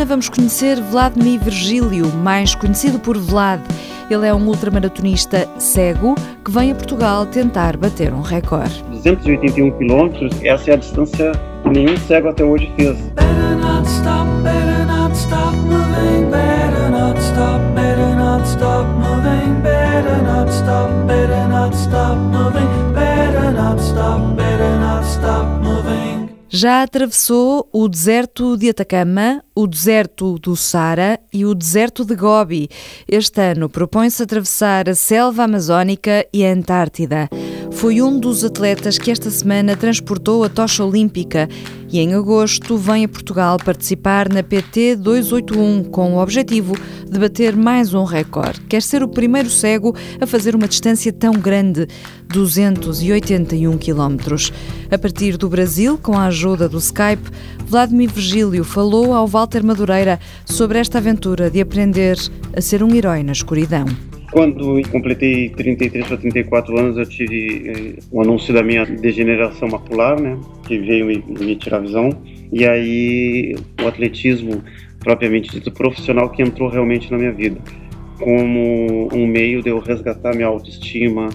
semana vamos conhecer Vladimir Virgílio, mais conhecido por Vlad. Ele é um ultramaratonista cego que vem a Portugal tentar bater um recorde. 281 quilômetros, essa é a distância que nenhum cego até hoje fez. Better Já atravessou o deserto de Atacama, o deserto do Sara e o deserto de Gobi. Este ano propõe-se atravessar a selva amazónica e a Antártida. Foi um dos atletas que esta semana transportou a tocha olímpica e em agosto vem a Portugal participar na PT 281 com o objetivo de bater mais um recorde. Quer ser o primeiro cego a fazer uma distância tão grande, 281 quilómetros. A partir do Brasil, com a ajuda do Skype, Vladimir Virgílio falou ao Walter Madureira sobre esta aventura de aprender a ser um herói na escuridão. Quando completei 33 para 34 anos, eu tive eh, o anúncio da minha degeneração macular, né, que veio me, me tirar a visão. E aí o atletismo, propriamente dito, profissional, que entrou realmente na minha vida, como um meio de eu resgatar minha autoestima,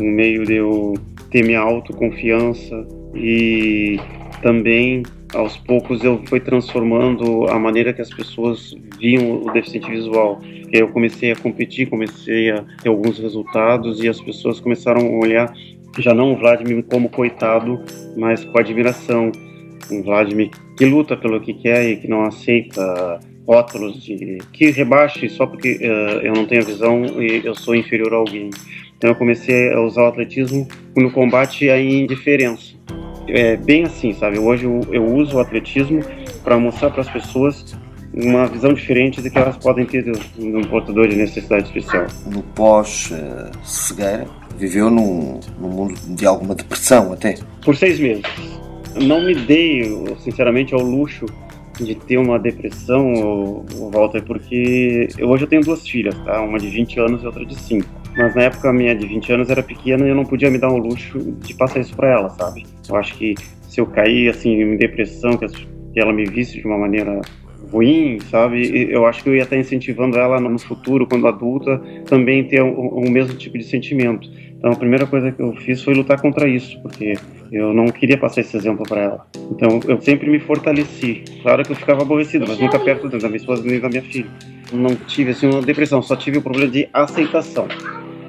um meio de eu ter minha autoconfiança e também aos poucos eu fui transformando a maneira que as pessoas viam o deficiente visual. Eu comecei a competir, comecei a ter alguns resultados e as pessoas começaram a olhar já não o Vladimir como coitado, mas com admiração. Um Vladimir que luta pelo que quer e que não aceita rótulos de que rebaixe só porque uh, eu não tenho visão e eu sou inferior a alguém. Então eu comecei a usar o atletismo no combate à indiferença é bem assim, sabe? Hoje eu, eu uso o atletismo para mostrar para as pessoas uma visão diferente do que elas podem ter num portador de necessidade especial. No pós-cegueira, viveu num, num mundo de alguma depressão até? Por seis meses. Não me dei, sinceramente, ao luxo de ter uma depressão, Walter, porque hoje eu tenho duas filhas, tá? Uma de 20 anos e outra de 5 mas na época a minha de 20 anos era pequena e eu não podia me dar o luxo de passar isso para ela, sabe? Eu acho que se eu cair assim em depressão, que ela me visse de uma maneira ruim, sabe? Eu acho que eu ia estar incentivando ela no futuro, quando adulta, também ter o, o, mesmo tipo de sentimento. Então a primeira coisa que eu fiz foi lutar contra isso, porque eu não queria passar esse exemplo para ela. Então eu sempre me fortaleci. Claro que eu ficava aborrecido, mas nunca perto da minha esposa nem da minha filha. Não tive assim uma depressão, só tive o problema de aceitação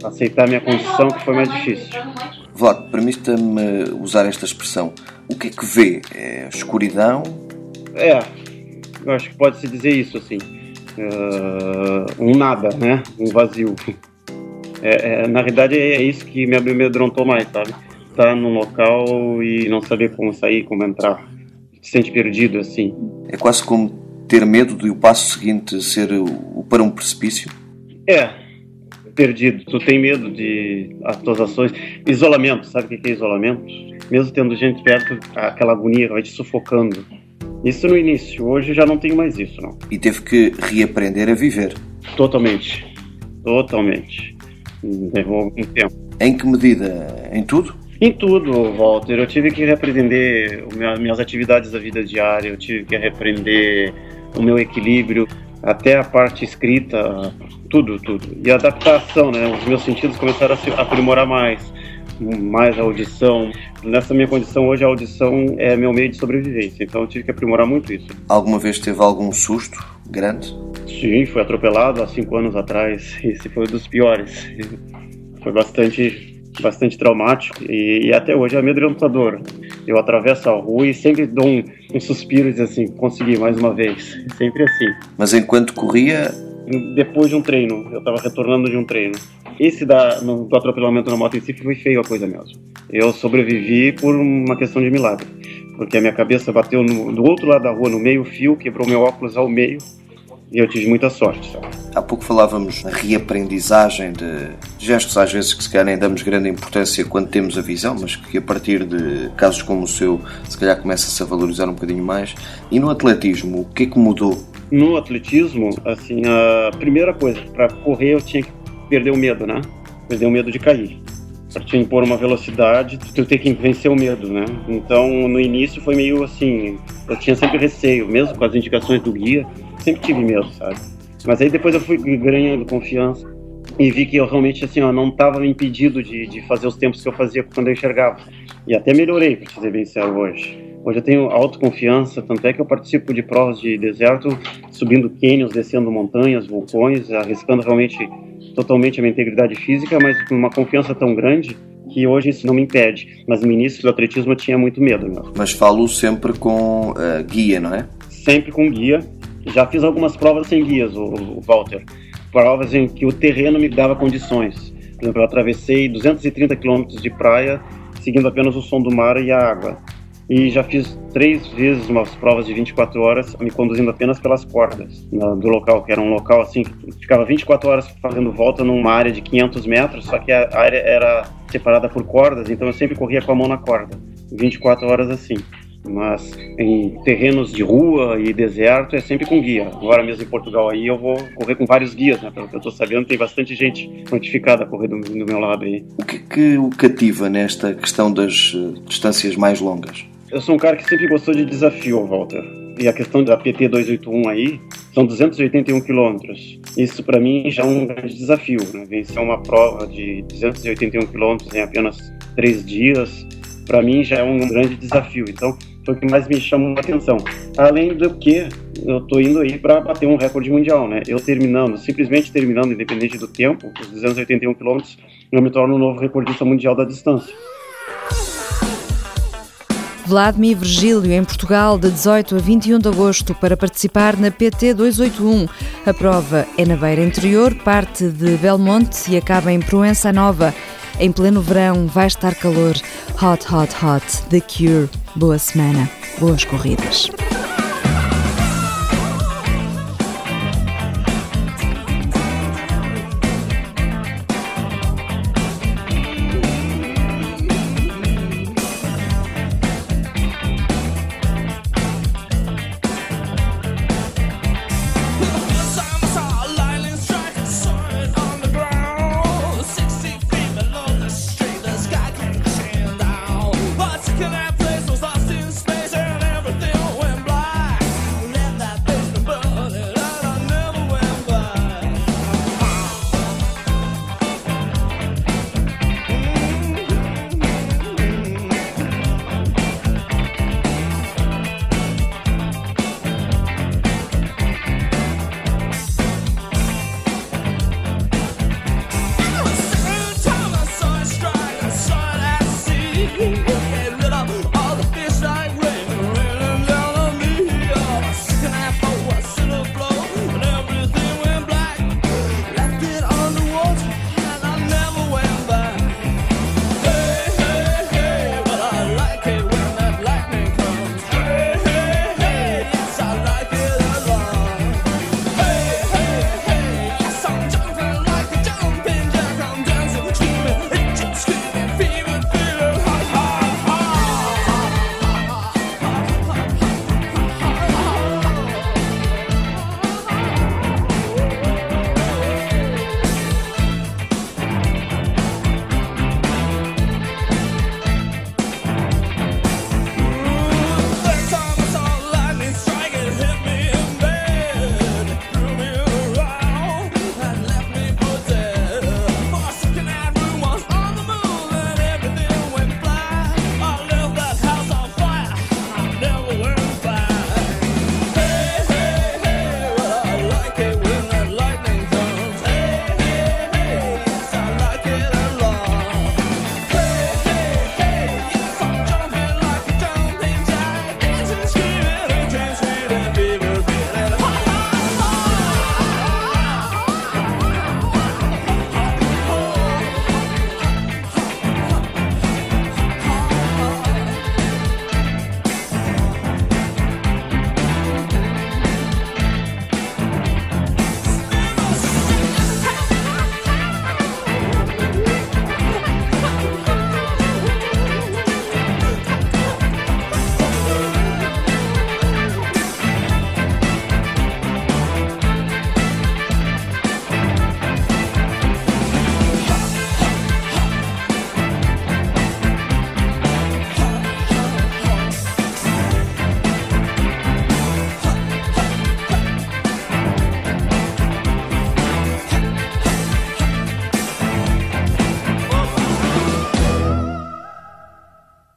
aceitar a minha condição, que foi mais difícil. Vlad, permita-me usar esta expressão. O que é que vê? É escuridão? É, eu acho que pode-se dizer isso, assim. Uh, um nada, né? Um vazio. É, é, na realidade, é isso que me amedrontou mais, sabe? Estar tá num local e não saber como sair, como entrar. Se sente perdido, assim. É quase como ter medo de o passo seguinte ser o para um precipício? É, perdido, tu tem medo de as tuas ações. Isolamento, sabe o que é isolamento? Mesmo tendo gente perto, aquela agonia vai te sufocando. Isso no início, hoje já não tenho mais isso, não. E teve que reaprender a viver. Totalmente, totalmente. Levou algum tempo. Em que medida? Em tudo? Em tudo, Walter. Eu tive que reaprender minhas atividades da vida diária, eu tive que reaprender o meu equilíbrio, até a parte escrita, tudo, tudo. E a adaptação, né? Os meus sentidos começaram a se aprimorar mais, mais a audição. Nessa minha condição hoje, a audição é meu meio de sobrevivência, então eu tive que aprimorar muito isso. Alguma vez teve algum susto grande? Sim, fui atropelado há cinco anos atrás. Esse foi um dos piores. Foi bastante bastante traumático e, e, até hoje é amedrontador. Eu atravesso a rua e sempre dou um, um suspiro e diz assim, consegui mais uma vez. Sempre assim. Mas enquanto corria, depois de um treino. Eu estava retornando de um treino. Esse da, no, do atropelamento na moto em si foi feio a coisa mesmo. Eu sobrevivi por uma questão de milagre. Porque a minha cabeça bateu no, do outro lado da rua, no meio fio, quebrou meu óculos ao meio. E eu tive muita sorte, sabe? Há pouco falávamos na reaprendizagem de gestos, às vezes que se calhar nem damos grande importância quando temos a visão, mas que a partir de casos como o seu, se calhar começa-se a valorizar um bocadinho mais. E no atletismo, o que é que mudou no atletismo, assim, a primeira coisa, para correr eu tinha que perder o medo, né? Perder o medo de cair. Para te impor uma velocidade, tu tem que vencer o medo, né? Então, no início foi meio assim, eu tinha sempre receio, mesmo com as indicações do guia, sempre tive medo, sabe? Mas aí depois eu fui ganhando confiança e vi que eu realmente assim, ó, não estava impedido de, de fazer os tempos que eu fazia quando eu enxergava. E até melhorei, para ser bem sério, hoje. Hoje eu tenho autoconfiança, tanto é que eu participo de provas de deserto, subindo cânions, descendo montanhas, vulcões, arriscando realmente totalmente a minha integridade física, mas com uma confiança tão grande que hoje isso não me impede. Mas no início do atletismo eu tinha muito medo. Mesmo. Mas falo sempre com uh, guia, não é? Sempre com guia. Já fiz algumas provas sem guias, o, o Walter. Provas em que o terreno me dava condições. Por exemplo, eu atravessei 230 quilômetros de praia seguindo apenas o som do mar e a água. E já fiz três vezes umas provas de 24 horas, me conduzindo apenas pelas cordas na, do local, que era um local assim, que ficava 24 horas fazendo volta numa área de 500 metros, só que a área era separada por cordas, então eu sempre corria com a mão na corda, 24 horas assim. Mas em terrenos de rua e deserto é sempre com guia. Agora mesmo em Portugal aí eu vou correr com vários guias, né? Pelo que eu estou sabendo, tem bastante gente notificada a correr do, do meu lado aí. O que, que o cativa nesta questão das uh, distâncias mais longas? Eu sou um cara que sempre gostou de desafio, Walter. E a questão da PT 281 aí são 281 quilômetros. Isso para mim já é um grande desafio, né? Vencer uma prova de 281 quilômetros em apenas três dias, para mim já é um grande desafio. Então foi o que mais me chamou a atenção. Além do que eu tô indo aí para bater um recorde mundial, né? Eu terminando, simplesmente terminando, independente do tempo, os 281 quilômetros, eu me torno um novo recordista mundial da distância. Vladimir Virgílio, em Portugal, de 18 a 21 de agosto, para participar na PT 281. A prova é na beira interior, parte de Belmonte e acaba em Proença Nova. Em pleno verão vai estar calor. Hot, hot, hot. The Cure. Boa semana. Boas corridas.